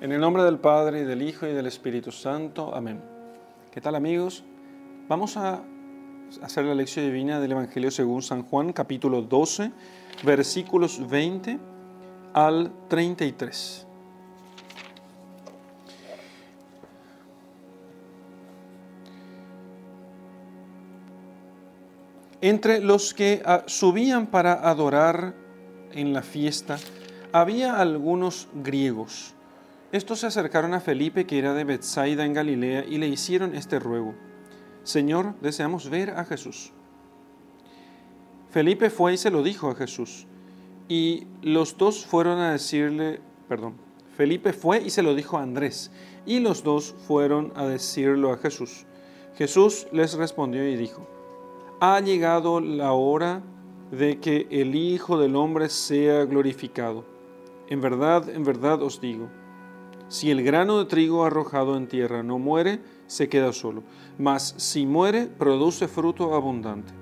En el nombre del Padre, del Hijo, y del Espíritu Santo. Amén. ¿Qué tal amigos? Vamos a hacer la lección divina del Evangelio según San Juan, capítulo 12, versículos 20 al 33. Entre los que ah, subían para adorar en la fiesta, había algunos griegos. Estos se acercaron a Felipe, que era de Bethsaida en Galilea, y le hicieron este ruego. Señor, deseamos ver a Jesús. Felipe fue y se lo dijo a Jesús. Y los dos fueron a decirle, perdón, Felipe fue y se lo dijo a Andrés. Y los dos fueron a decirlo a Jesús. Jesús les respondió y dijo, ha llegado la hora de que el Hijo del Hombre sea glorificado. En verdad, en verdad os digo, si el grano de trigo arrojado en tierra no muere, se queda solo, mas si muere, produce fruto abundante.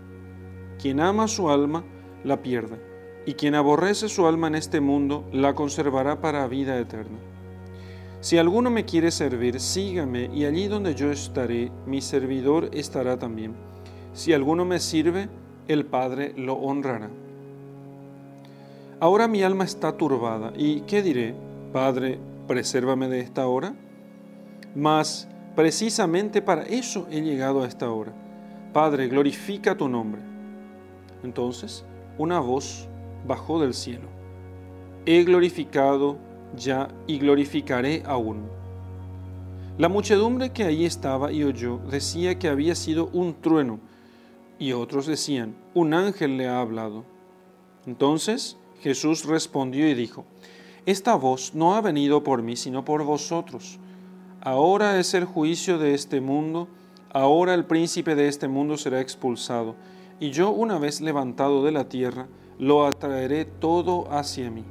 Quien ama su alma, la pierde, y quien aborrece su alma en este mundo, la conservará para vida eterna. Si alguno me quiere servir, sígame, y allí donde yo estaré, mi servidor estará también. Si alguno me sirve, el Padre lo honrará. Ahora mi alma está turbada, ¿y qué diré? Padre, presérvame de esta hora. Mas precisamente para eso he llegado a esta hora. Padre, glorifica tu nombre. Entonces una voz bajó del cielo. He glorificado ya y glorificaré aún. La muchedumbre que allí estaba y oyó decía que había sido un trueno, y otros decían, un ángel le ha hablado. Entonces Jesús respondió y dijo, Esta voz no ha venido por mí, sino por vosotros. Ahora es el juicio de este mundo, ahora el príncipe de este mundo será expulsado, y yo una vez levantado de la tierra, lo atraeré todo hacia mí.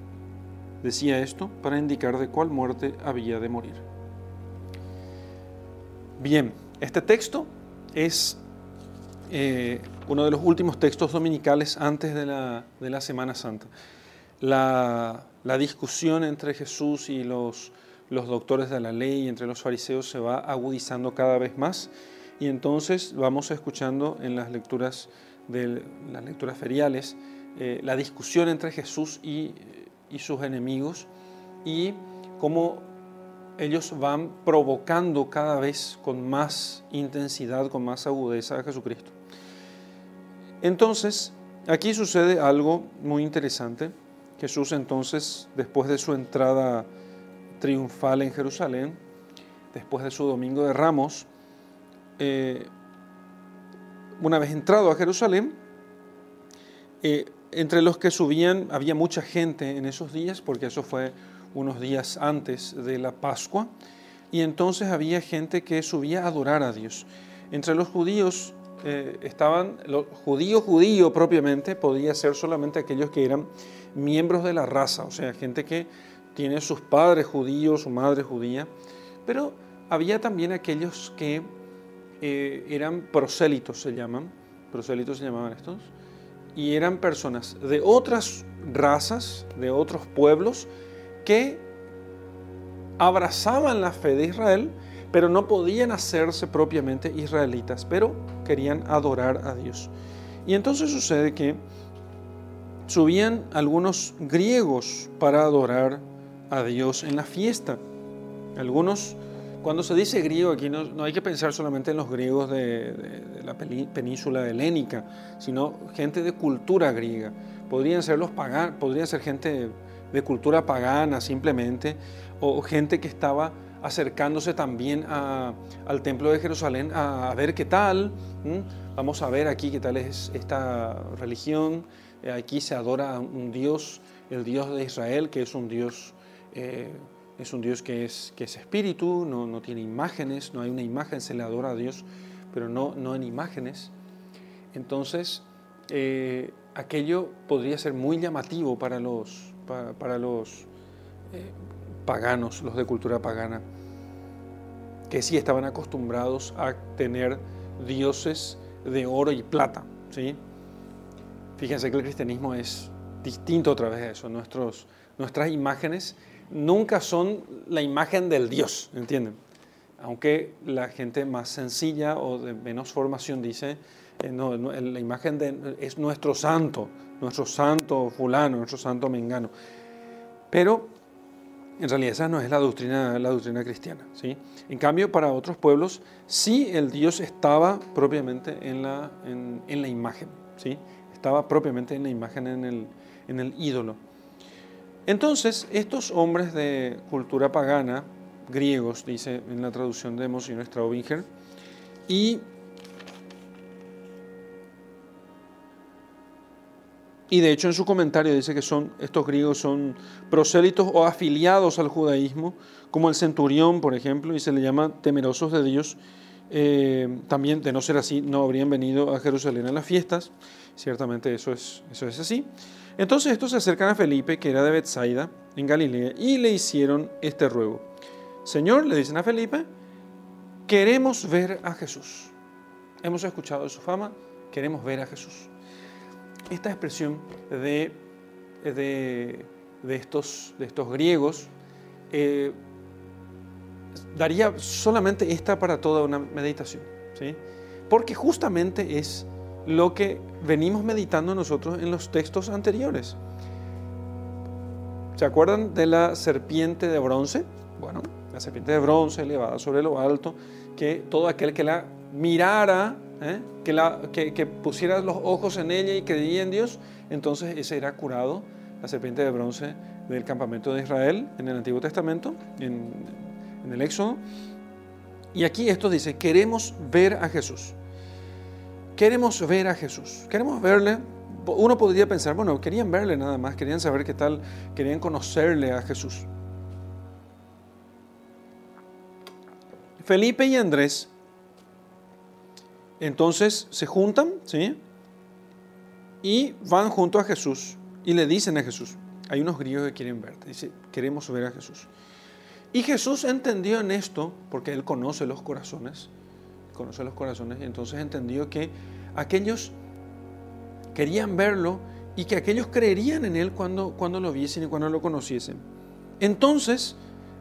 Decía esto para indicar de cuál muerte había de morir. Bien, este texto es eh, uno de los últimos textos dominicales antes de la, Semana Santa. La, discusión entre Jesús y los, los doctores de la ley, entre los fariseos, se va agudizando cada vez más y entonces vamos escuchando en las lecturas, de, las lecturas feriales eh, la discusión entre Jesús y, y sus enemigos y cómo ellos van provocando cada vez con más intensidad, con más agudeza a Jesucristo. Entonces, aquí sucede algo muy interesante. Jesús entonces, después de su entrada triunfal en Jerusalén, después de su domingo de ramos, eh, una vez entrado a Jerusalén, eh, entre los que subían había mucha gente en esos días, porque eso fue unos días antes de la Pascua, y entonces había gente que subía a adorar a Dios. Entre los judíos eh, estaban, los judíos judíos propiamente, podía ser solamente aquellos que eran miembros de la raza, o sea, gente que tiene sus padres judíos, su madre judía, pero había también aquellos que eh, eran prosélitos, se llaman, prosélitos se llamaban estos, y eran personas de otras razas, de otros pueblos, que abrazaban la fe de Israel, pero no podían hacerse propiamente israelitas, pero querían adorar a Dios. Y entonces sucede que subían algunos griegos para adorar a Dios en la fiesta. Algunos, cuando se dice griego aquí no, hay que pensar solamente en los griegos de, la península helénica, sino gente de cultura griega. Podrían ser los paganos, podrían ser gente de cultura pagana simplemente, o gente que estaba acercándose también al templo de Jerusalén a, ver qué tal. Vamos a ver aquí qué tal es esta religión. Eh, aquí se adora a un Dios, el Dios de Israel, que es un Dios, eh, es un Dios que es, que es espíritu, no, tiene imágenes, no hay una imagen, se le adora a Dios, pero no, no en imágenes. Entonces, eh, aquello podría ser muy llamativo para los, para, los paganos, los de cultura pagana, que sí estaban acostumbrados a tener dioses de oro y plata. ¿sí? Fíjense que el cristianismo es distinto a través de eso. Nuestros, nuestras imágenes nunca son la imagen del Dios, ¿entienden? Aunque la gente más sencilla o de menos formación dice, eh, no, la imagen de, es nuestro santo, nuestro santo fulano, nuestro santo mengano. Pero en realidad esa no es la doctrina, la doctrina cristiana. ¿sí? En cambio, para otros pueblos, sí el Dios estaba propiamente en la, en, la imagen. Estaba propiamente en la imagen, en el, en el ídolo. Entonces, estos hombres de cultura pagana, griegos, dice en la traducción de Monsignor Straubinger, y Y de hecho en su comentario dice que son, estos griegos son prosélitos o afiliados al judaísmo, como el centurión, por ejemplo, y se le llama temerosos de Dios. Eh, también, de no ser así, no habrían venido a Jerusalén a las fiestas. Ciertamente eso es, eso es así. Entonces estos se acercan a Felipe, que era de Bethsaida, en Galilea, y le hicieron este ruego. Señor, le dicen a Felipe, queremos ver a Jesús. Hemos escuchado de su fama, queremos ver a Jesús esta expresión de, de, estos, de estos griegos eh, daría solamente esta para toda una meditación, ¿sí? porque justamente es lo que venimos meditando nosotros en los textos anteriores. ¿Se acuerdan de la serpiente de bronce? Bueno, la serpiente de bronce elevada sobre lo alto, que todo aquel que la mirara ¿eh? que, la, que, pusiera los ojos en ella y creía en Dios, entonces ese era curado, la serpiente de bronce del campamento de Israel en el Antiguo Testamento, en, en el Éxodo. Y aquí esto dice, queremos ver a Jesús. Queremos ver a Jesús. Queremos verle. Uno podría pensar, bueno, querían verle nada más, querían saber qué tal, querían conocerle a Jesús. Felipe y Andrés entonces se juntan, ¿sí? Y van junto a Jesús y le dicen a Jesús, hay unos griegos que quieren verte, dice, queremos ver a Jesús. Y Jesús entendió en esto, porque él conoce los corazones, conoce los corazones, entonces entendió que aquellos querían verlo y que aquellos creerían en él cuando, cuando lo viesen y cuando lo conociesen. Entonces,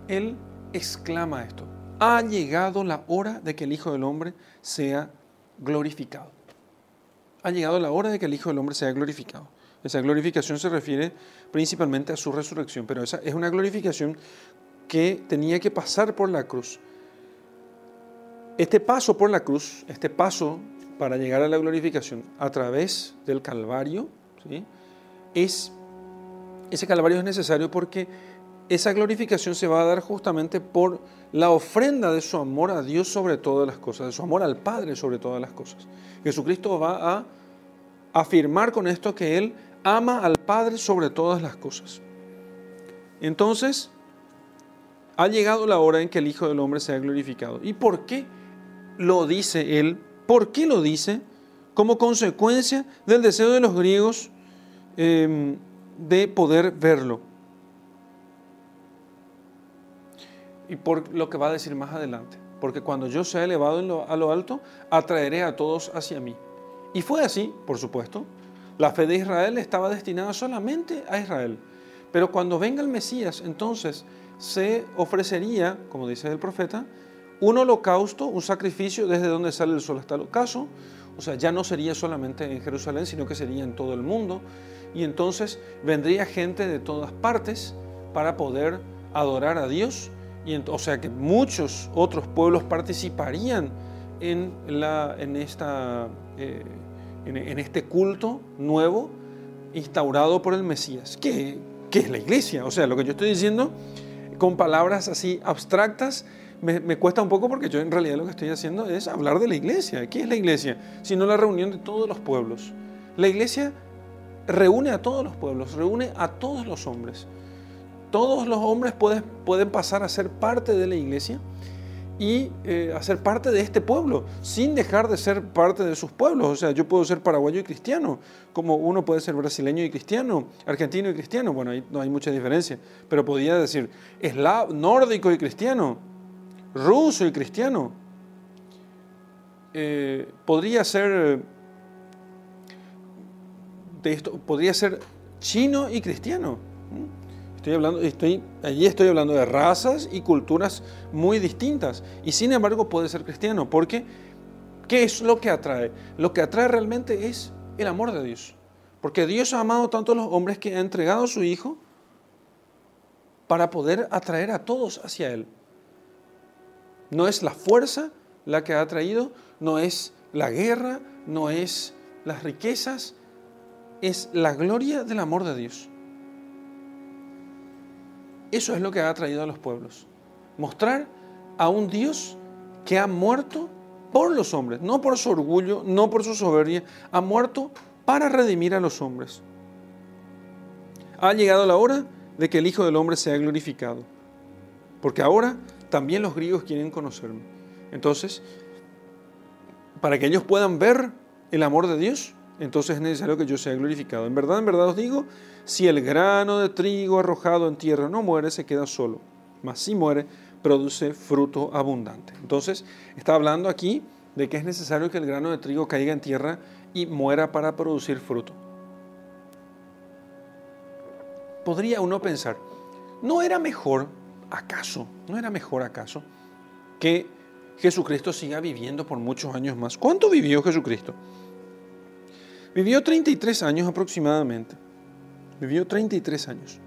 él exclama esto, ha llegado la hora de que el Hijo del Hombre sea glorificado. Ha llegado la hora de que el Hijo del Hombre sea glorificado. Esa glorificación se refiere principalmente a su resurrección, pero esa es una glorificación que tenía que pasar por la cruz. Este paso por la cruz, este paso para llegar a la glorificación a través del Calvario, es, ese Calvario es necesario porque esa glorificación se va a dar justamente por la ofrenda de su amor a Dios sobre todas las cosas, de su amor al Padre sobre todas las cosas. Jesucristo va a afirmar con esto que Él ama al Padre sobre todas las cosas. Entonces, ha llegado la hora en que el Hijo del Hombre sea glorificado. ¿Y por qué lo dice Él? ¿Por qué lo dice? Como consecuencia del deseo de los griegos eh, de poder verlo. y por lo que va a decir más adelante. Porque cuando yo sea elevado a lo alto, atraeré a todos hacia mí. Y fue así, por supuesto. La fe de Israel estaba destinada solamente a Israel. Pero cuando venga el Mesías, entonces se ofrecería, como dice el profeta, un holocausto, un sacrificio desde donde sale el sol hasta el ocaso. O sea, ya no sería solamente en Jerusalén, sino que sería en todo el mundo. Y entonces vendría gente de todas partes para poder adorar a Dios o sea que muchos otros pueblos participarían en, la, en, esta, eh, en, este culto nuevo instaurado por el Mesías. ¿Qué, ¿Qué, es la iglesia? O sea, lo que yo estoy diciendo con palabras así abstractas me, cuesta un poco porque yo en realidad lo que estoy haciendo es hablar de la iglesia. ¿Qué es la iglesia? Sino la reunión de todos los pueblos. La iglesia reúne a todos los pueblos, reúne a todos los hombres todos los hombres pueden, pueden pasar a ser parte de la iglesia y eh, a ser parte de este pueblo, sin dejar de ser parte de sus pueblos. O sea, yo puedo ser paraguayo y cristiano, como uno puede ser brasileño y cristiano, argentino y cristiano. Bueno, ahí no hay mucha diferencia, pero podría decir eslavo, nórdico y cristiano, ruso y cristiano. Eh, podría ser de esto, podría ser chino y cristiano. Estoy hablando, estoy, allí estoy hablando de razas y culturas muy distintas. Y sin embargo puede ser cristiano. Porque, ¿qué es lo que atrae? Lo que atrae realmente es el amor de Dios. Porque Dios ha amado tanto a los hombres que ha entregado a su Hijo para poder atraer a todos hacia Él. No es la fuerza la que ha atraído, no es la guerra, no es las riquezas, es la gloria del amor de Dios. Eso es lo que ha atraído a los pueblos. Mostrar a un Dios que ha muerto por los hombres, no por su orgullo, no por su soberbia, ha muerto para redimir a los hombres. Ha llegado la hora de que el Hijo del Hombre sea glorificado, porque ahora también los griegos quieren conocerme. Entonces, para que ellos puedan ver el amor de Dios, entonces es necesario que yo sea glorificado. En verdad, en verdad os digo, si el grano de trigo arrojado en tierra no muere, se queda solo, mas si muere, produce fruto abundante. Entonces, está hablando aquí de que es necesario que el grano de trigo caiga en tierra y muera para producir fruto. Podría uno pensar, ¿no era mejor acaso, no era mejor acaso que Jesucristo siga viviendo por muchos años más? ¿Cuánto vivió Jesucristo? Vivió 33 años aproximadamente. Vivió 33 años.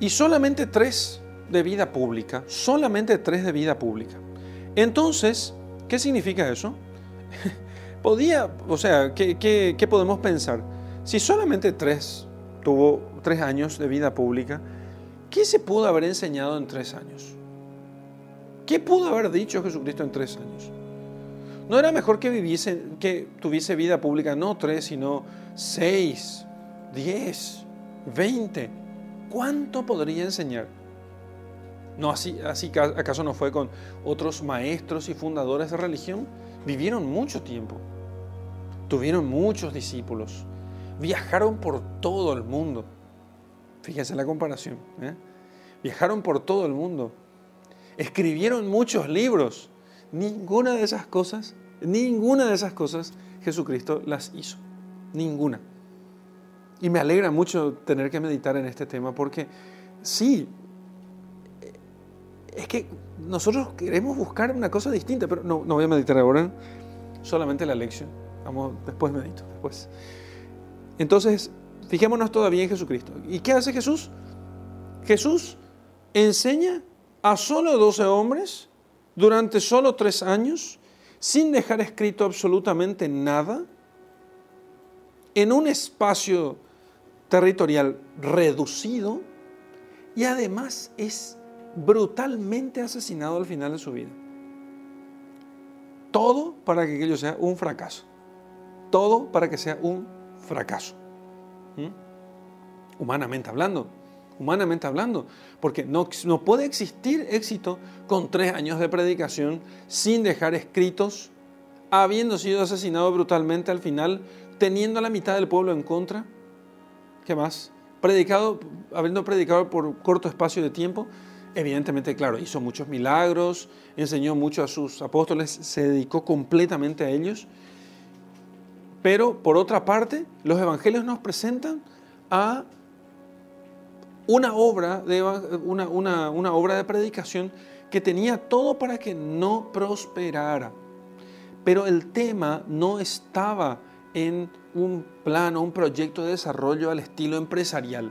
Y solamente tres de vida pública, solamente tres de vida pública. Entonces, ¿qué significa eso? Podía, o sea, ¿qué, podemos pensar? Si solamente tres tuvo tres años de vida pública, ¿qué se pudo haber enseñado en tres años? ¿Qué pudo haber dicho Jesucristo en tres años? ¿No era mejor que viviese, que tuviese vida pública no tres, sino seis, diez, veinte? ¿Cuánto podría enseñar? No, así, así acaso no fue con otros maestros y fundadores de religión. Vivieron mucho tiempo, tuvieron muchos discípulos, viajaron por todo el mundo. Fíjense la comparación. ¿eh? Viajaron por todo el mundo, escribieron muchos libros, Ninguna de esas cosas, ninguna de esas cosas Jesucristo las hizo. Ninguna. Y me alegra mucho tener que meditar en este tema porque sí, es que nosotros queremos buscar una cosa distinta, pero no, no voy a meditar ahora, solamente la lección. Vamos, después medito, después. Entonces, fijémonos todavía en Jesucristo. ¿Y qué hace Jesús? Jesús enseña a solo 12 hombres durante solo tres años, sin dejar escrito absolutamente nada, en un espacio territorial reducido y además es brutalmente asesinado al final de su vida. Todo para que aquello sea un fracaso. Todo para que sea un fracaso. ¿Mm? Humanamente hablando humanamente hablando, porque no, no puede existir éxito con tres años de predicación sin dejar escritos, habiendo sido asesinado brutalmente al final, teniendo a la mitad del pueblo en contra. ¿Qué más? Predicado, habiendo predicado por corto espacio de tiempo, evidentemente, claro, hizo muchos milagros, enseñó mucho a sus apóstoles, se dedicó completamente a ellos. Pero por otra parte, los evangelios nos presentan a una obra de, una, una, obra de predicación que tenía todo para que no prosperara. Pero el tema no estaba en un plano, un proyecto de desarrollo al estilo empresarial.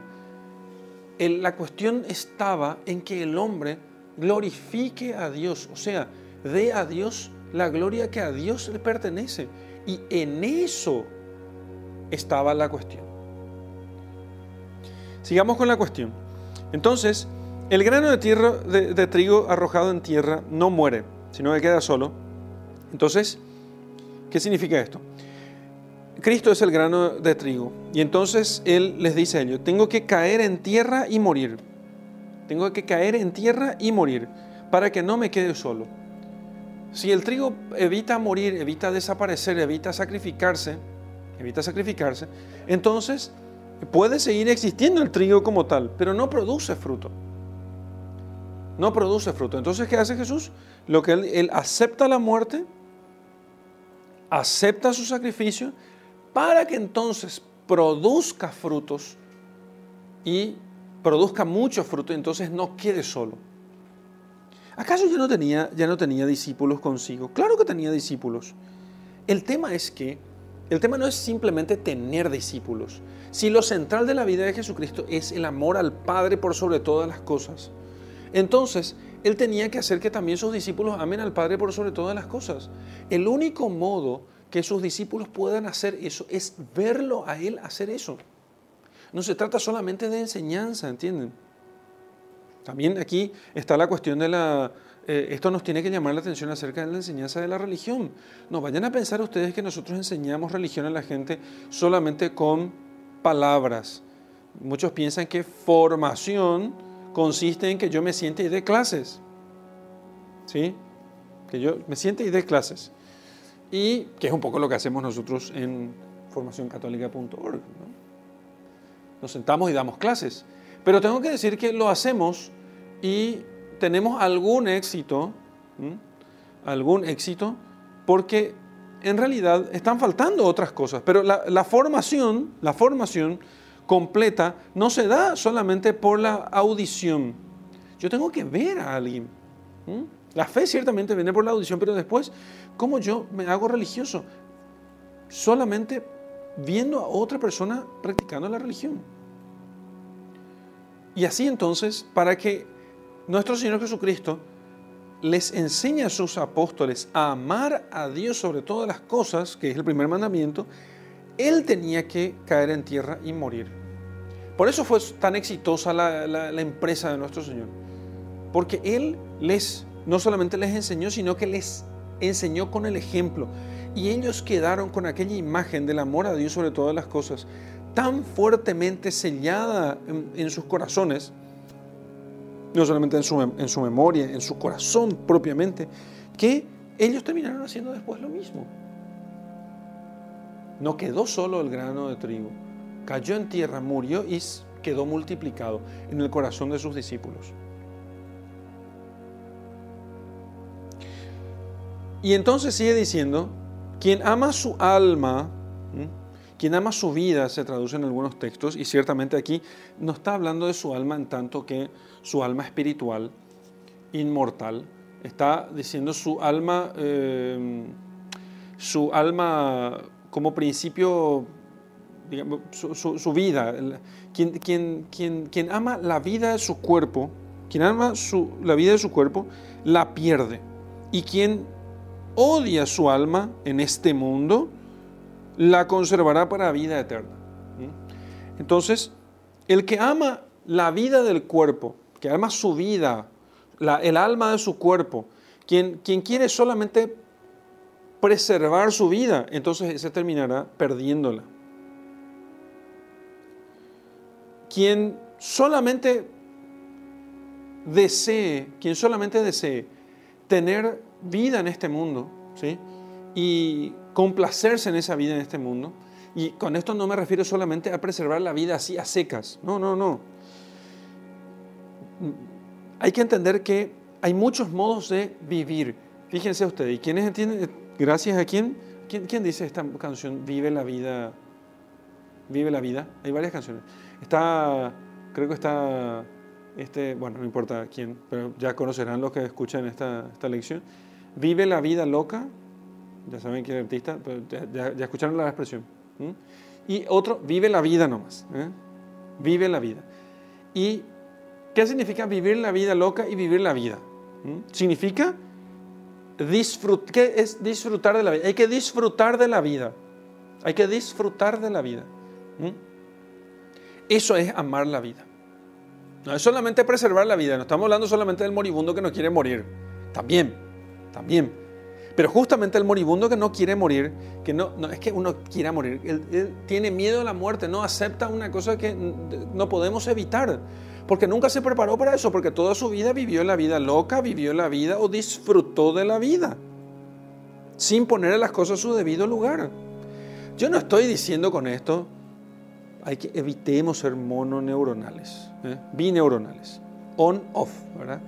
la cuestión estaba en que el hombre glorifique a Dios, o sea, dé a Dios la gloria que a Dios le pertenece. Y en eso estaba la cuestión. Sigamos con la cuestión. Entonces, el grano de, tierra, de, trigo arrojado en tierra no muere, sino que queda solo. Entonces, ¿qué significa esto? Cristo es el grano de trigo. Y entonces Él les dice a ellos, tengo que caer en tierra y morir. Tengo que caer en tierra y morir para que no me quede solo. Si el trigo evita morir, evita desaparecer, evita sacrificarse, evita sacrificarse, entonces Puede seguir existiendo el trigo como tal, pero no produce fruto. No produce fruto. Entonces, ¿qué hace Jesús? Lo que él, acepta la muerte, acepta su sacrificio, para que entonces produzca frutos y produzca mucho fruto, entonces no quede solo. ¿Acaso ya no tenía, ya no tenía discípulos consigo? Claro que tenía discípulos. El tema es que, el tema no es simplemente tener discípulos. Si lo central de la vida de Jesucristo es el amor al Padre por sobre todas las cosas, entonces Él tenía que hacer que también sus discípulos amen al Padre por sobre todas las cosas. El único modo que sus discípulos puedan hacer eso es verlo a Él hacer eso. No se trata solamente de enseñanza, ¿entienden? También aquí está la cuestión de la... Eh, esto nos tiene que llamar la atención acerca de la enseñanza de la religión. No vayan a pensar ustedes que nosotros enseñamos religión a la gente solamente con palabras. Muchos piensan que formación consiste en que yo me siente y dé clases. ¿Sí? Que yo me siente y dé clases. Y que es un poco lo que hacemos nosotros en formacioncatólica.org. Nos sentamos y damos clases. Pero tengo que decir que lo hacemos y tenemos algún éxito, algún éxito, porque en realidad están faltando otras cosas. Pero la, formación, la formación completa no se da solamente por la audición. Yo tengo que ver a alguien. La fe ciertamente viene por la audición, pero después, ¿cómo yo me hago religioso? Solamente viendo a otra persona practicando la religión. Y así entonces, para que nuestro Señor Jesucristo les enseñe a sus apóstoles a amar a Dios sobre todas las cosas, que es el primer mandamiento, Él tenía que caer en tierra y morir. Por eso fue tan exitosa la, la empresa de nuestro Señor. Porque Él les, no solamente les enseñó, sino que les enseñó con el ejemplo. Y ellos quedaron con aquella imagen del amor a Dios sobre todas las cosas tan fuertemente sellada en, sus corazones, no solamente en su, en su memoria, en su corazón propiamente, que ellos terminaron haciendo después lo mismo. No quedó solo el grano de trigo, cayó en tierra, murió y quedó multiplicado en el corazón de sus discípulos. Y entonces sigue diciendo, quien ama su alma, quien ama su vida se traduce en algunos textos y ciertamente aquí no está hablando de su alma en tanto que su alma espiritual, inmortal, está diciendo su alma, eh, su alma como principio, digamos, su, vida. Quien, ama la vida de su cuerpo, quien ama la vida de su cuerpo, la pierde. Y quien odia su alma en este mundo, la conservará para vida eterna. Entonces, el que ama la vida del cuerpo, que ama su vida, el alma de su cuerpo, quien, quien quiere solamente preservar su vida, entonces se terminará perdiéndola. Quien solamente desee, quien solamente desee tener vida en este mundo, ¿sí? Y complacerse en esa vida en este mundo. Y con esto no me refiero solamente a preservar la vida así a secas. No, no, no. Hay que entender que hay muchos modos de vivir. Fíjense ustedes, ¿y quiénes entienden? Gracias a quién? quién. ¿Quién dice esta canción? Vive la vida. Vive la vida. Hay varias canciones. Está, creo que está, este, bueno, no importa quién, pero ya conocerán los que escuchan esta, esta lección. Vive la vida loca ya saben que es artista, ya, escucharon la expresión. Y otro, vive la vida nomás. ¿eh? Vive la vida. ¿Y qué significa vivir la vida loca y vivir la vida? Significa disfrutar, ¿qué es disfrutar de la vida? Hay que disfrutar de la vida. Hay que disfrutar de la vida. Eso es amar la vida. No es solamente preservar la vida, no estamos hablando solamente del moribundo que no quiere morir. También, también. Pero justamente el moribundo que no quiere morir, que no, no es que uno quiera morir, él, tiene miedo a la muerte, no acepta una cosa que no podemos evitar, porque nunca se preparó para eso, porque toda su vida vivió la vida loca, vivió la vida o disfrutó de la vida, sin poner las cosas a su debido lugar. Yo no estoy diciendo con esto, hay que evitemos ser mononeuronales, ¿eh? bineuronales, on-off, ¿verdad?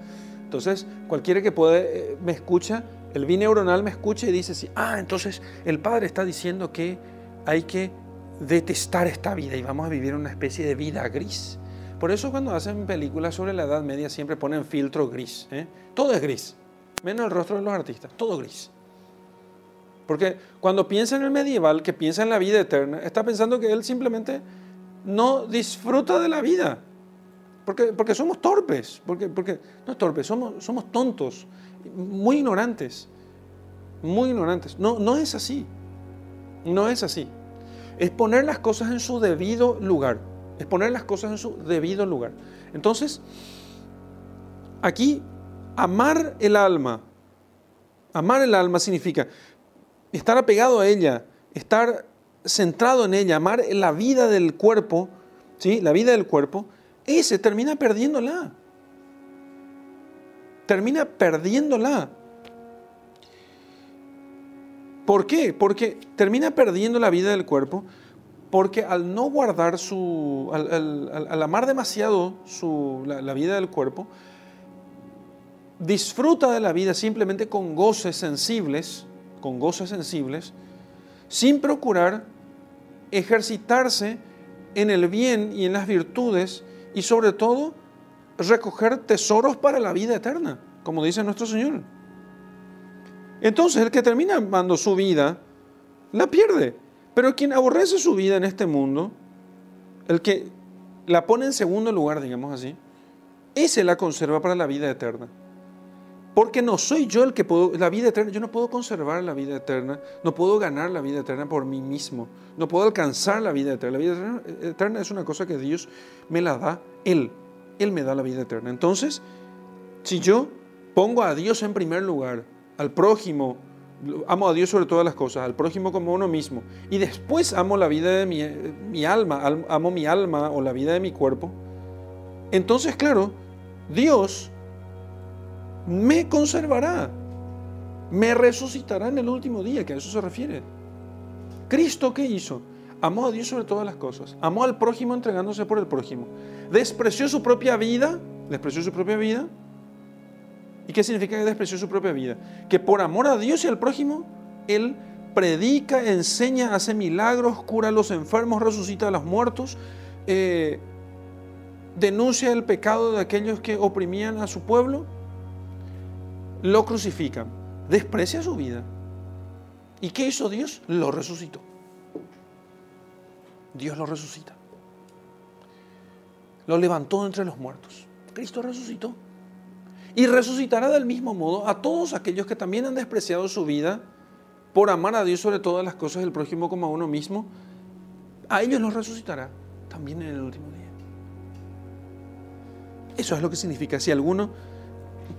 Entonces, cualquiera que puede, eh, me escucha, el bineuronal me escucha y dice, sí, ah, entonces el padre está diciendo que hay que detestar esta vida y vamos a vivir una especie de vida gris. Por eso cuando hacen películas sobre la Edad Media siempre ponen filtro gris. ¿eh? Todo es gris, menos el rostro de los artistas, todo gris. Porque cuando piensa en el medieval, que piensa en la vida eterna, está pensando que él simplemente no disfruta de la vida. Porque, porque somos torpes, porque, porque no torpes, somos, somos tontos, muy ignorantes, muy ignorantes. No, no es así, no es así. Es poner las cosas en su debido lugar, es poner las cosas en su debido lugar. Entonces, aquí, amar el alma, amar el alma significa estar apegado a ella, estar centrado en ella, amar la vida del cuerpo, ¿sí? la vida del cuerpo, ese termina perdiéndola. Termina perdiéndola. ¿Por qué? Porque termina perdiendo la vida del cuerpo porque al no guardar su, al, amar demasiado su, la, vida del cuerpo, disfruta de la vida simplemente con goces sensibles, con goces sensibles, sin procurar ejercitarse en el bien y en las virtudes y sobre todo recoger tesoros para la vida eterna, como dice nuestro Señor. Entonces el que termina amando su vida, la pierde. Pero quien aborrece su vida en este mundo, el que la pone en segundo lugar, digamos así, ese la conserva para la vida eterna. Porque no soy yo el que puedo, la vida eterna, yo no puedo conservar la vida eterna, no puedo ganar la vida eterna por mí mismo, no puedo alcanzar la vida eterna. La vida eterna, es una cosa que Dios me la da, Él, Él me da la vida eterna. Entonces, si yo pongo a Dios en primer lugar, al prójimo, amo a Dios sobre todas las cosas, al prójimo como uno mismo, y después amo la vida de mi, mi alma, amo mi alma o la vida de mi cuerpo, entonces, claro, Dios me conservará, me resucitará en el último día, que a eso se refiere. Cristo, ¿qué hizo? Amó a Dios sobre todas las cosas, amó al prójimo entregándose por el prójimo, despreció su propia vida, despreció su propia vida. ¿Y qué significa que despreció su propia vida? Que por amor a Dios y al prójimo, Él predica, enseña, hace milagros, cura a los enfermos, resucita a los muertos, eh, denuncia el pecado de aquellos que oprimían a su pueblo lo crucifican, desprecia su vida. ¿Y qué hizo Dios? Lo resucitó. Dios lo resucita. Lo levantó entre los muertos. Cristo resucitó. Y resucitará del mismo modo a todos aquellos que también han despreciado su vida por amar a Dios sobre todas las cosas del prójimo como a uno mismo. A ellos los resucitará también en el último día. Eso es lo que significa. Si alguno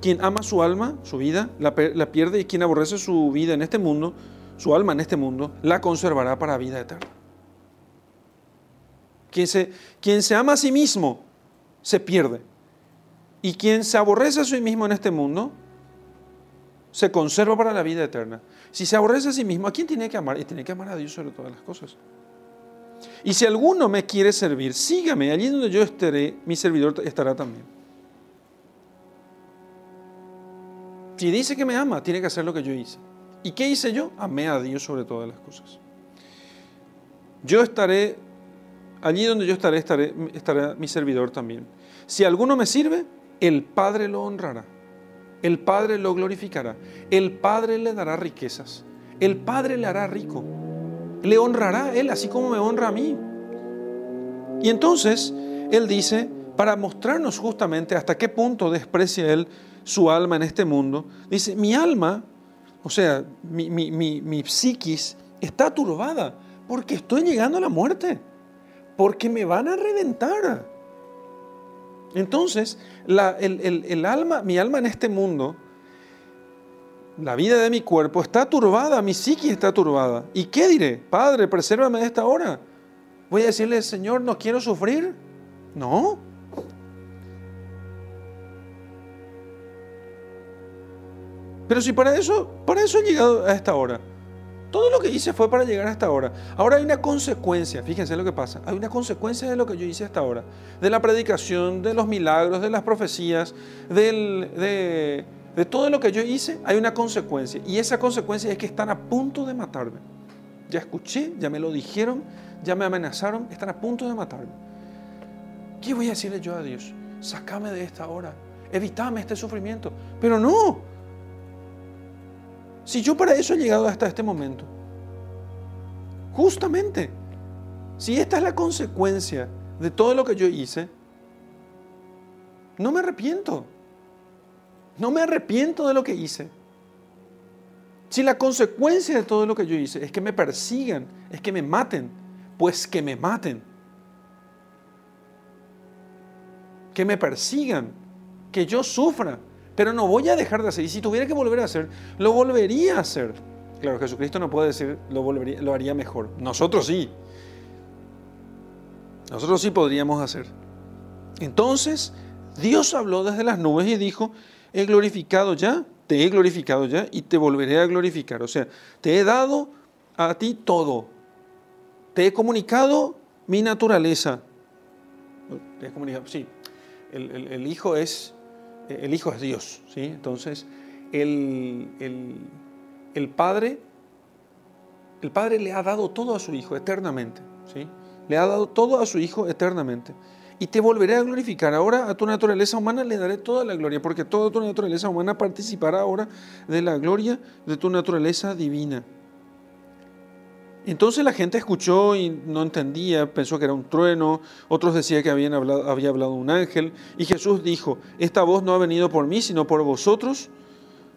quien ama su alma, su vida, la, pierde y quien aborrece su vida en este mundo, su alma en este mundo, la conservará para vida eterna. Quien se, quien se ama a sí mismo, se pierde. Y quien se aborrece a sí mismo en este mundo, se conserva para la vida eterna. Si se aborrece a sí mismo, ¿a quién tiene que amar? Y tiene que amar a Dios sobre todas las cosas. Y si alguno me quiere servir, sígame, allí donde yo estaré, mi servidor estará también. Si dice que me ama, tiene que hacer lo que yo hice. ¿Y qué hice yo? Amé a Dios sobre todas las cosas. Yo estaré, allí donde yo estaré, estaré, estará mi servidor también. Si alguno me sirve, el Padre lo honrará. El Padre lo glorificará. El Padre le dará riquezas. El Padre le hará rico. Le honrará a Él así como me honra a mí. Y entonces Él dice, para mostrarnos justamente hasta qué punto desprecia Él su alma en este mundo, dice, mi alma, o sea, mi, mi, psiquis está turbada porque estoy llegando a la muerte, porque me van a reventar. Entonces, el, alma, mi alma en este mundo, la vida de mi cuerpo está turbada, mi psiquis está turbada. ¿Y qué diré? Padre, presérvame de esta hora. Voy a decirle, Señor, no quiero sufrir. No, Pero si para eso, para eso he llegado a esta hora. Todo lo que hice fue para llegar a esta hora. Ahora hay una consecuencia, fíjense lo que pasa. Hay una consecuencia de lo que yo hice hasta ahora. De la predicación, de los milagros, de las profecías, de, de todo lo que yo hice, hay una consecuencia. Y esa consecuencia es que están a punto de matarme. Ya escuché, ya me lo dijeron, ya me amenazaron, están a punto de matarme. ¿Qué voy a decirle yo a Dios? Sácame de esta hora, evítame este sufrimiento. Pero no. Si yo para eso he llegado hasta este momento, justamente, si esta es la consecuencia de todo lo que yo hice, no me arrepiento. No me arrepiento de lo que hice. Si la consecuencia de todo lo que yo hice es que me persigan, es que me maten, pues que me maten. Que me persigan, que yo sufra, pero no voy a dejar de hacer. Y si tuviera que volver a hacer, lo volvería a hacer. Claro, Jesucristo no puede decir lo, volvería, lo haría mejor. Nosotros sí. Nosotros sí podríamos hacer. Entonces, Dios habló desde las nubes y dijo, he glorificado ya, te he glorificado ya y te volveré a glorificar. O sea, te he dado a ti todo. Te he comunicado mi naturaleza. Te he comunicado, sí, el, Hijo es, el Hijo es Dios, ¿sí? Entonces, el, el, Padre, el Padre le ha dado todo a su Hijo eternamente, ¿sí? Le ha dado todo a su Hijo eternamente y te volveré a glorificar. Ahora a tu naturaleza humana le daré toda la gloria, porque toda tu naturaleza humana participará ahora de la gloria de tu naturaleza divina. Entonces la gente escuchó y no entendía, pensó que era un trueno, otros decían que habían hablado, había hablado un ángel, y Jesús dijo, esta voz no ha venido por mí, sino por vosotros.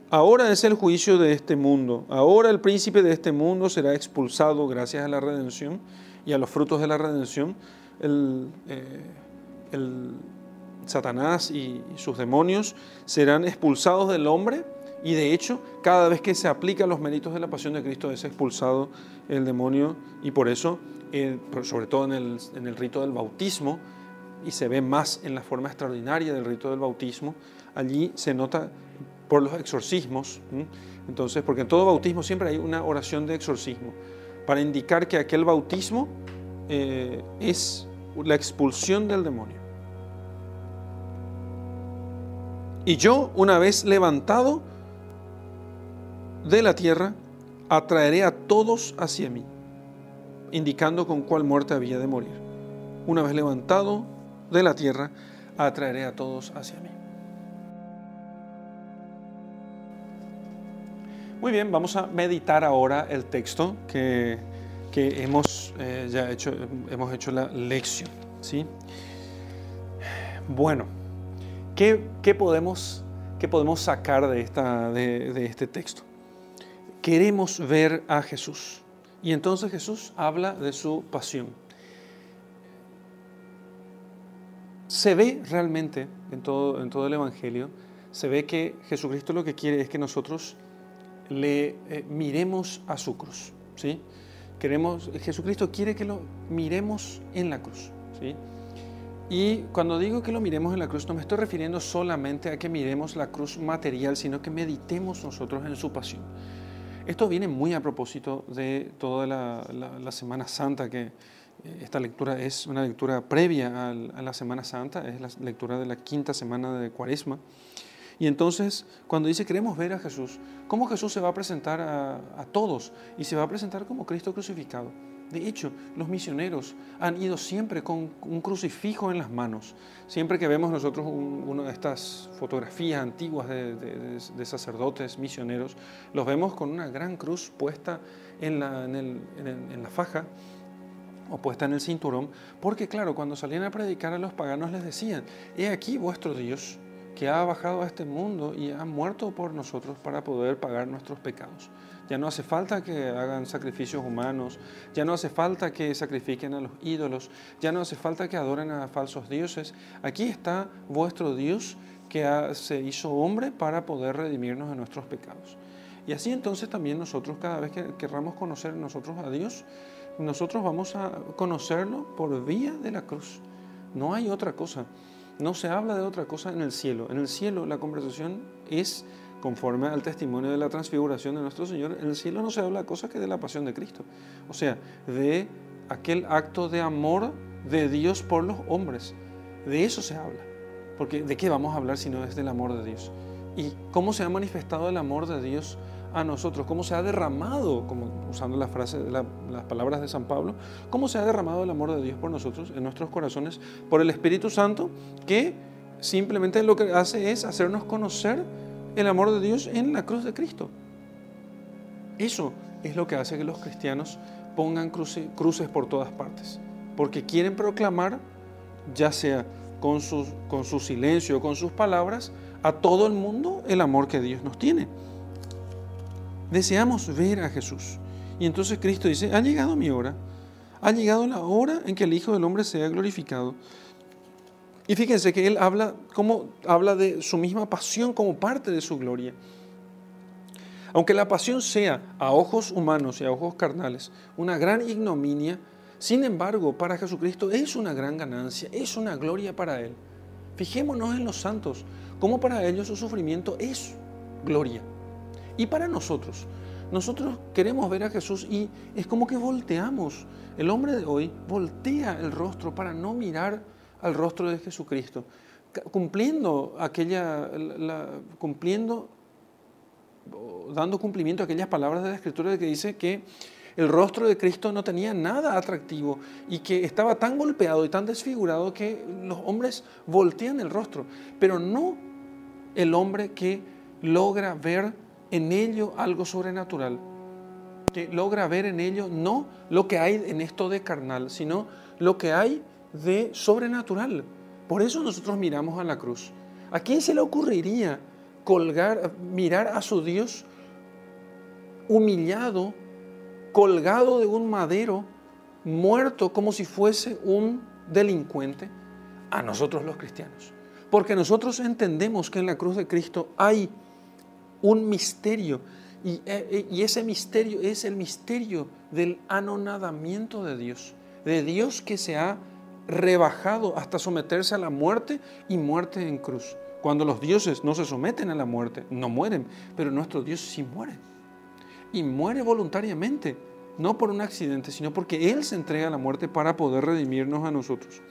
Ahora es el juicio de este mundo, ahora el príncipe de este mundo será expulsado gracias a la redención y a los frutos de la redención. El, eh, el Satanás y sus demonios serán expulsados del hombre y de hecho cada vez que se aplican los méritos de la pasión de Cristo es expulsado el demonio y por eso, sobre todo en el, en el, rito del bautismo, y se ve más en la forma extraordinaria del rito del bautismo, allí se nota por los exorcismos, entonces, porque en todo bautismo siempre hay una oración de exorcismo, para indicar que aquel bautismo eh, es la expulsión del demonio. Y yo, una vez levantado de la tierra, atraeré a todos hacia mí, indicando con cuál muerte había de morir. Una vez levantado de la tierra, atraeré a todos hacia mí. Muy bien, vamos a meditar ahora el texto que, hemos eh, ya hecho, hemos hecho la lección. ¿sí? Bueno, ¿qué, podemos, qué podemos sacar de, esta, de este texto? Queremos ver a Jesús. Y entonces Jesús habla de su pasión. Se ve realmente en todo, en todo el Evangelio, se ve que Jesucristo lo que quiere es que nosotros le eh, miremos a su cruz. ¿sí? Queremos, Jesucristo quiere que lo miremos en la cruz. ¿sí? Y cuando digo que lo miremos en la cruz, no me estoy refiriendo solamente a que miremos la cruz material, sino que meditemos nosotros en su pasión. Esto viene muy a propósito de toda la, Semana Santa, que eh, esta lectura es una lectura previa a la Semana Santa, es la lectura de la quinta semana de Cuaresma. Y entonces, cuando dice queremos ver a Jesús, ¿cómo Jesús se va a presentar a todos? Y se va a presentar como Cristo crucificado. De hecho, los misioneros han ido siempre con un crucifijo en las manos. Siempre que vemos nosotros una de estas fotografías antiguas de, sacerdotes misioneros, los vemos con una gran cruz puesta en la, en la faja o puesta en el cinturón, porque claro, cuando salían a predicar a los paganos les decían, he aquí vuestro Dios que ha bajado a este mundo y ha muerto por nosotros para poder pagar nuestros pecados. Ya no hace falta que hagan sacrificios humanos, ya no hace falta que sacrifiquen a los ídolos, ya no hace falta que adoren a falsos dioses. Aquí está vuestro Dios que se hizo hombre para poder redimirnos de nuestros pecados. Y así entonces también nosotros cada vez que querramos conocer nosotros a Dios, nosotros vamos a conocerlo por vía de la cruz. No hay otra cosa. No se habla de otra cosa en el cielo. En el cielo la conversación es conforme al testimonio de la transfiguración de nuestro Señor, en el cielo no se habla cosa que de la pasión de Cristo. O sea, de aquel acto de amor de Dios por los hombres. De eso se habla. Porque ¿de qué vamos a hablar si no es del amor de Dios? ¿Y cómo se ha manifestado el amor de Dios a nosotros, cómo se ha derramado, como usando la frase, las palabras de San Pablo, cómo se ha derramado el amor de Dios por nosotros en nuestros corazones por el Espíritu Santo, que simplemente lo que hace es hacernos conocer el amor de Dios en la cruz de Cristo. Eso es lo que hace que los cristianos pongan cruces por todas partes, porque quieren proclamar, ya sea con su, con su silencio o con sus palabras, a todo el mundo el amor que Dios nos tiene. Deseamos ver a Jesús. Y entonces Cristo dice, ha llegado mi hora, ha llegado la hora en que el Hijo del Hombre sea glorificado. Y fíjense que Él habla, como, habla de su misma pasión como parte de su gloria. Aunque la pasión sea a ojos humanos y a ojos carnales una gran ignominia, sin embargo, para Jesucristo es una gran ganancia, es una gloria para Él. Fijémonos en los santos, como para ellos su sufrimiento es gloria. Y para nosotros, nosotros queremos ver a Jesús y es como que volteamos. El hombre de hoy voltea el rostro para no mirar al rostro de Jesucristo, cumpliendo aquella, cumpliendo, dando cumplimiento a aquellas palabras de la Escritura que dice que el rostro de Cristo no tenía nada atractivo y que estaba tan golpeado y tan desfigurado que los hombres voltean el rostro, pero no el hombre que logra ver en ello algo sobrenatural, que logra ver en ello no lo que hay en esto de carnal, sino lo que hay de sobrenatural. Por eso nosotros miramos a la cruz. ¿A quién se le ocurriría colgar, mirar a su Dios humillado, colgado de un madero, muerto como si fuese un delincuente? A nosotros los cristianos. Porque nosotros entendemos que en la cruz de Cristo hay un misterio. Y, eh, y, ese misterio es el misterio del anonadamiento de Dios, de Dios que se ha rebajado hasta someterse a la muerte y muerte en cruz. Cuando los dioses no se someten a la muerte, no mueren, pero nuestro Dios sí muere. Y muere voluntariamente, no por un accidente, sino porque Él se entrega a la muerte para poder redimirnos a nosotros.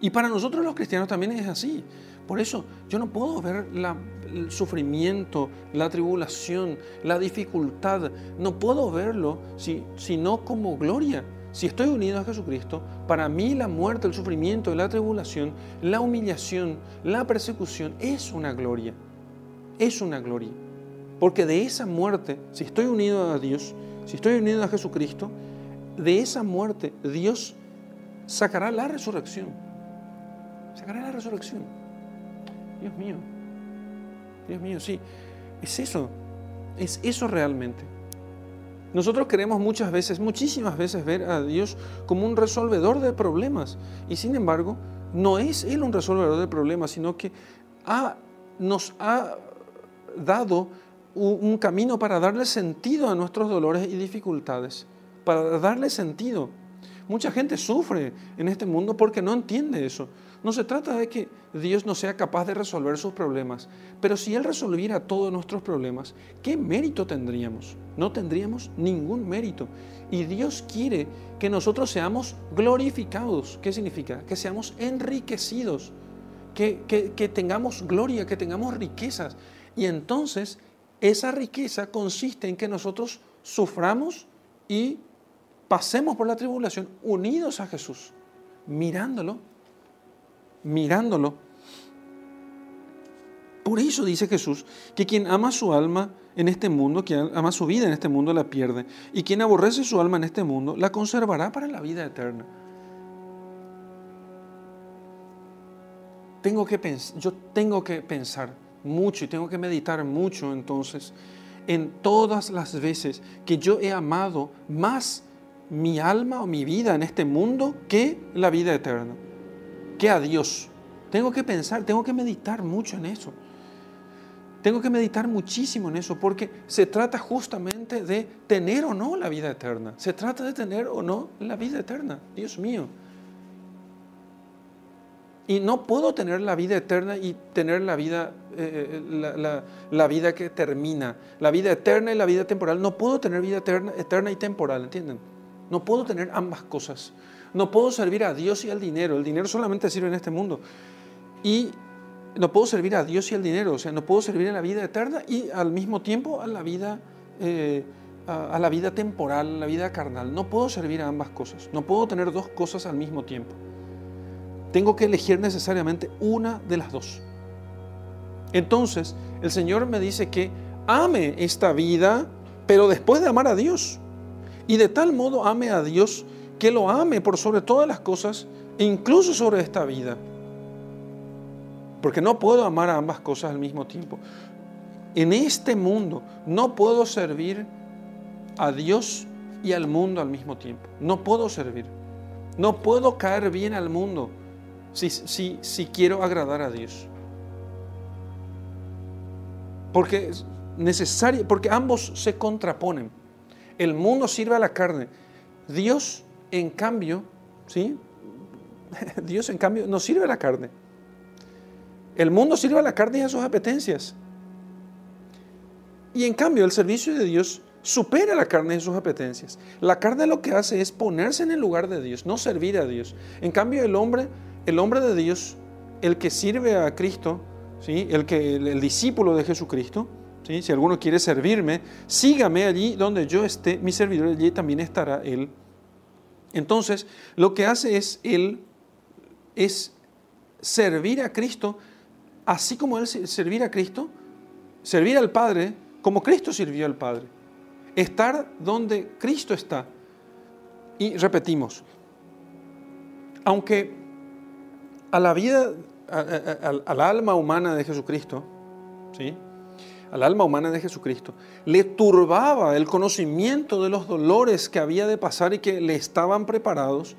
Y para nosotros los cristianos también es así. Por eso yo no puedo ver el sufrimiento, la tribulación, la dificultad, no puedo verlo si, sino como gloria. Si estoy unido a Jesucristo, para mí la muerte, el sufrimiento, la tribulación, la humillación, la persecución es una gloria. Es una gloria. Porque de esa muerte, si estoy unido a Dios, si estoy unido a Jesucristo, de esa muerte Dios sacará la resurrección. Sacará la resurrección. Dios mío. Dios mío, sí. Es eso. Es eso realmente. Nosotros queremos muchas veces, muchísimas veces ver a Dios como un resolvedor de problemas y sin embargo no es Él un resolvedor de problemas, sino que nos ha dado un camino para darle sentido a nuestros dolores y dificultades, para darle sentido. Mucha gente sufre en este mundo porque no entiende eso. No se trata de que Dios no sea capaz de resolver sus problemas, pero si Él resolviera todos nuestros problemas, ¿qué mérito tendríamos? No tendríamos ningún mérito. Y Dios quiere que nosotros seamos glorificados. ¿Qué significa? Que seamos enriquecidos, que, que tengamos gloria, que tengamos riquezas. Y entonces esa riqueza consiste en que nosotros suframos y pasemos por la tribulación unidos a Jesús, mirándolo mirándolo. Por eso dice Jesús que quien ama su alma en este mundo, quien ama su vida en este mundo, la pierde. Y quien aborrece su alma en este mundo, la conservará para la vida eterna. Tengo que yo tengo que pensar mucho y tengo que meditar mucho entonces en todas las veces que yo he amado más mi alma o mi vida en este mundo que la vida eterna que a Dios. Tengo que pensar, tengo que meditar mucho en eso. Tengo que meditar muchísimo en eso porque se trata justamente de tener o no la vida eterna. Se trata de tener o no la vida eterna. Dios mío. Y no puedo tener la vida eterna y tener la vida, eh, la, la, vida que termina. La vida eterna y la vida temporal. No puedo tener vida eterna, eterna y temporal, ¿entienden? No puedo tener ambas cosas. No puedo servir a Dios y al dinero. El dinero solamente sirve en este mundo. Y no puedo servir a Dios y al dinero, o sea, no puedo servir a la vida eterna y al mismo tiempo a la vida, eh, a, la vida temporal, la vida carnal. No puedo servir a ambas cosas, no puedo tener dos cosas al mismo tiempo. Tengo que elegir necesariamente una de las dos. Entonces, el Señor me dice que ame esta vida, pero después de amar a Dios. Y de tal modo ame a Dios que lo ame por sobre todas las cosas, incluso sobre esta vida. Porque no puedo amar a ambas cosas al mismo tiempo. En este mundo no puedo servir a Dios y al mundo al mismo tiempo. No puedo servir. No puedo caer bien al mundo si, si, si quiero agradar a Dios. Porque es necesario, porque ambos se contraponen. El mundo sirve a la carne. Dios, en cambio, ¿sí? Dios, en cambio, no sirve la carne. El mundo sirve a la carne y a sus apetencias. Y en cambio, el servicio de Dios supera la carne y sus apetencias. La carne lo que hace es ponerse en el lugar de Dios, no servir a Dios. En cambio, el hombre, el hombre de Dios, el que sirve a Cristo, ¿sí? el, que, el, discípulo de Jesucristo, ¿sí? si alguno quiere servirme, sígame allí donde yo esté, mi servidor allí también estará él. Entonces, lo que hace es él es servir a Cristo así como Él servir a Cristo, servir al Padre como Cristo sirvió al Padre. Estar donde Cristo está. Y repetimos, aunque a la vida, al alma humana de Jesucristo, ¿sí? Al alma humana de Jesucristo, le turbaba el conocimiento de los dolores que había de pasar y que le estaban preparados,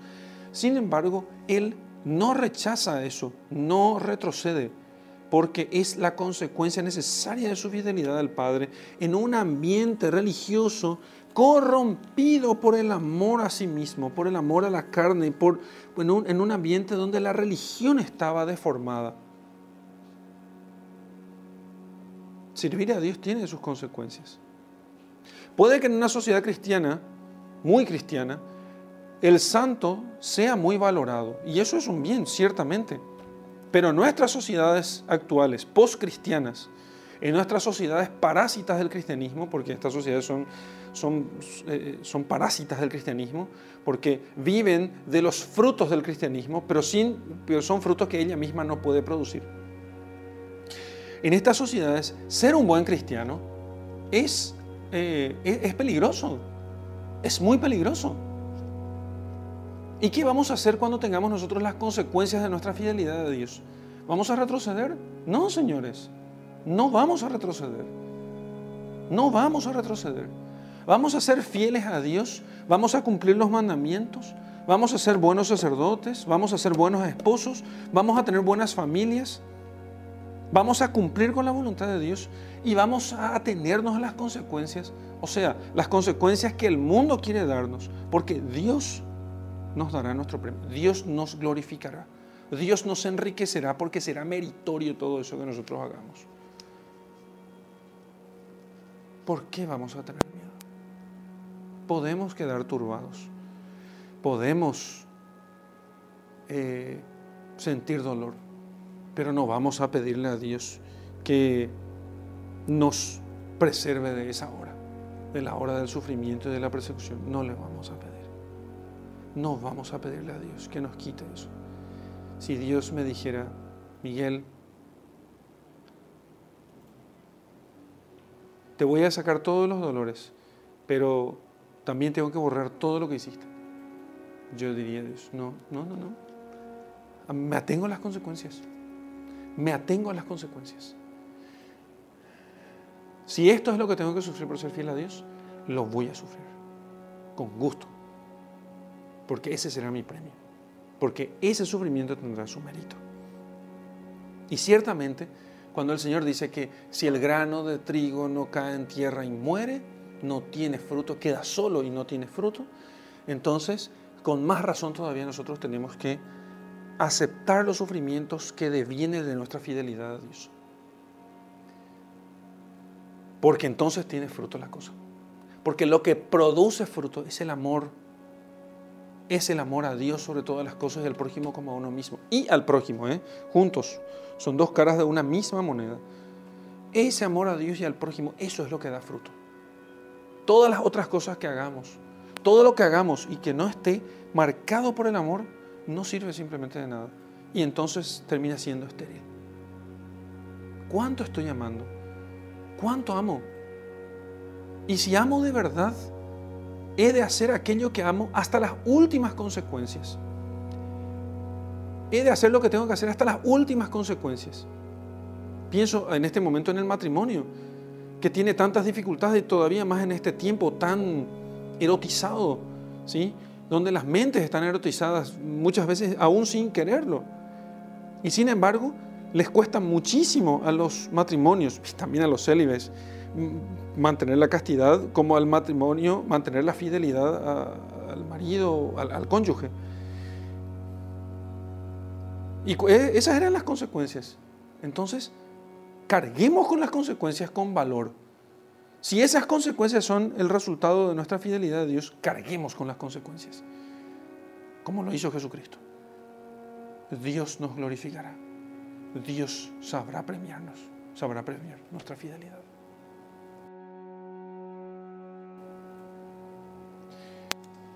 sin embargo, Él no rechaza eso, no retrocede porque es la consecuencia necesaria de su fidelidad al Padre en un ambiente religioso corrompido por el amor a sí mismo, por el amor a la carne, por, en, en un ambiente donde la religión estaba deformada. Servir a Dios tiene sus consecuencias. Puede que en una sociedad cristiana, muy cristiana, el santo sea muy valorado. Y eso es un bien, ciertamente. Pero en nuestras sociedades actuales, post-cristianas, en nuestras sociedades parásitas del cristianismo, porque estas sociedades son, son, eh, son parásitas del cristianismo, porque viven de los frutos del cristianismo, pero, sin, pero son frutos que ella misma no puede producir. En estas sociedades, ser un buen cristiano es, eh, es peligroso, es muy peligroso. ¿Y qué vamos a hacer cuando tengamos nosotros las consecuencias de nuestra fidelidad a Dios? ¿Vamos a retroceder? No, señores, no vamos a retroceder. No vamos a retroceder. Vamos a ser fieles a Dios, vamos a cumplir los mandamientos, vamos a ser buenos sacerdotes, vamos a ser buenos esposos, vamos a tener buenas familias, vamos a cumplir con la voluntad de Dios y vamos a atenernos a las consecuencias, o sea, las consecuencias que el mundo quiere darnos, porque Dios nos dará nuestro premio. Dios nos glorificará. Dios nos enriquecerá porque será meritorio todo eso que nosotros hagamos. ¿Por qué vamos a tener miedo? Podemos quedar turbados. Podemos eh, sentir dolor. Pero no vamos a pedirle a Dios que nos preserve de esa hora, de la hora del sufrimiento y de la persecución. No le vamos a pedir no vamos a pedirle a Dios que nos quite eso. Si Dios me dijera, Miguel, te voy a sacar todos los dolores, pero también tengo que borrar todo lo que hiciste. Yo diría a Dios, no, no, no, no. Me atengo a las consecuencias. Me atengo a las consecuencias. Si esto es lo que tengo que sufrir por ser fiel a Dios, lo voy a sufrir. Con gusto porque ese será mi premio, porque ese sufrimiento tendrá su mérito. Y ciertamente, cuando el Señor dice que si el grano de trigo no cae en tierra y muere, no tiene fruto, queda solo y no tiene fruto, entonces, con más razón todavía nosotros tenemos que aceptar los sufrimientos que devienen de nuestra fidelidad a Dios. Porque entonces tiene fruto la cosa. Porque lo que produce fruto es el amor es el amor a Dios sobre todas las cosas y al prójimo como a uno mismo. Y al prójimo, ¿eh? juntos. Son dos caras de una misma moneda. Ese amor a Dios y al prójimo, eso es lo que da fruto. Todas las otras cosas que hagamos, todo lo que hagamos y que no esté marcado por el amor, no sirve simplemente de nada. Y entonces termina siendo estéril. ¿Cuánto estoy amando? ¿Cuánto amo? Y si amo de verdad, he de hacer aquello que amo hasta las últimas consecuencias. He de hacer lo que tengo que hacer hasta las últimas consecuencias. Pienso en este momento en el matrimonio, que tiene tantas dificultades y todavía más en este tiempo tan erotizado, ¿sí? Donde las mentes están erotizadas muchas veces aún sin quererlo. Y sin embargo, les cuesta muchísimo a los matrimonios, y también a los célibes, mantener la castidad como al matrimonio, mantener la fidelidad al marido, al, cónyuge. Y e, esas eran las consecuencias. Entonces, carguemos con las consecuencias con valor. Si esas consecuencias son el resultado de nuestra fidelidad a Dios, carguemos con las consecuencias. Como lo hizo Jesucristo. Dios nos glorificará. Dios sabrá premiarnos, sabrá premiar nuestra fidelidad.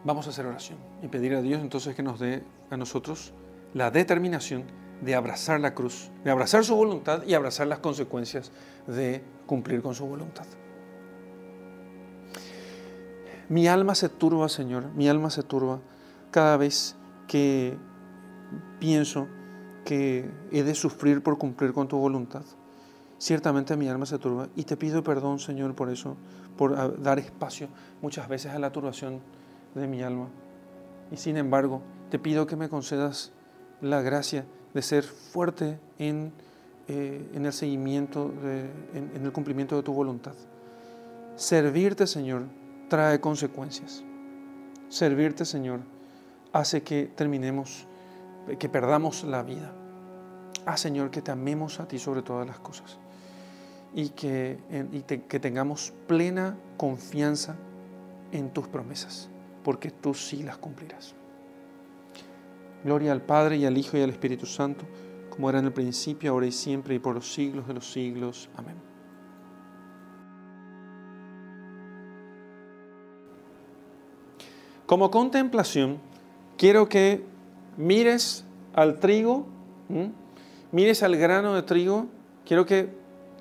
Vamos a hacer oración y pedir a Dios entonces que nos dé a nosotros la determinación de abrazar la cruz, de abrazar su voluntad y abrazar las consecuencias de cumplir con su voluntad. Mi alma se turba, Señor, mi alma se turba cada vez que pienso que he de sufrir por cumplir con tu voluntad. Ciertamente mi alma se turba y te pido perdón, Señor, por eso, por dar espacio muchas veces a la turbación de mi alma. Y sin embargo, te pido que me concedas la gracia de ser fuerte en, eh, el seguimiento, en, en el cumplimiento de tu voluntad. Servirte, Señor, trae consecuencias. Servirte, Señor, hace que terminemos, que perdamos la vida. Ah, Señor, que te amemos a ti sobre todas las cosas y que, que tengamos plena confianza en tus promesas porque tú sí las cumplirás. Gloria al Padre y al Hijo y al Espíritu Santo, como era en el principio, ahora y siempre, y por los siglos de los siglos. Amén. Como contemplación, quiero que mires al trigo, mires al grano de trigo, quiero que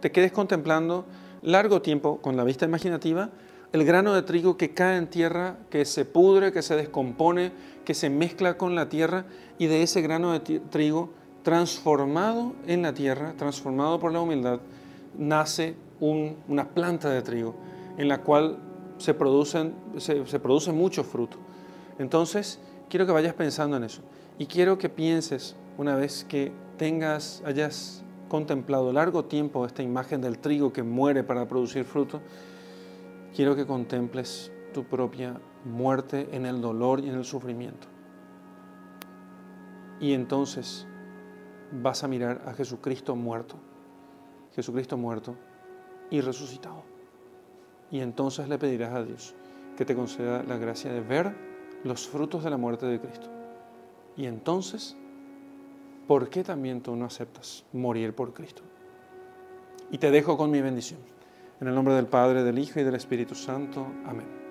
te quedes contemplando largo tiempo con la vista imaginativa el grano de trigo que cae en tierra, que se pudre, que se descompone, que se mezcla con la tierra y de ese grano de trigo transformado en la tierra, transformado por la humildad, nace una planta de trigo en la cual se, producen, se, se produce mucho fruto. Entonces, quiero que vayas pensando en eso y quiero que pienses una vez que tengas, hayas contemplado largo tiempo esta imagen del trigo que muere para producir fruto, quiero que contemples tu propia muerte en el dolor y en el sufrimiento. Y entonces vas a mirar a Jesucristo muerto, Jesucristo muerto y resucitado. Y entonces le pedirás a Dios que te conceda la gracia de ver los frutos de la muerte de Cristo. Y entonces, ¿por qué también tú no aceptas morir por Cristo? Y te dejo con mi bendición. En el nombre del Padre, del Hijo y del Espíritu Santo. Amén.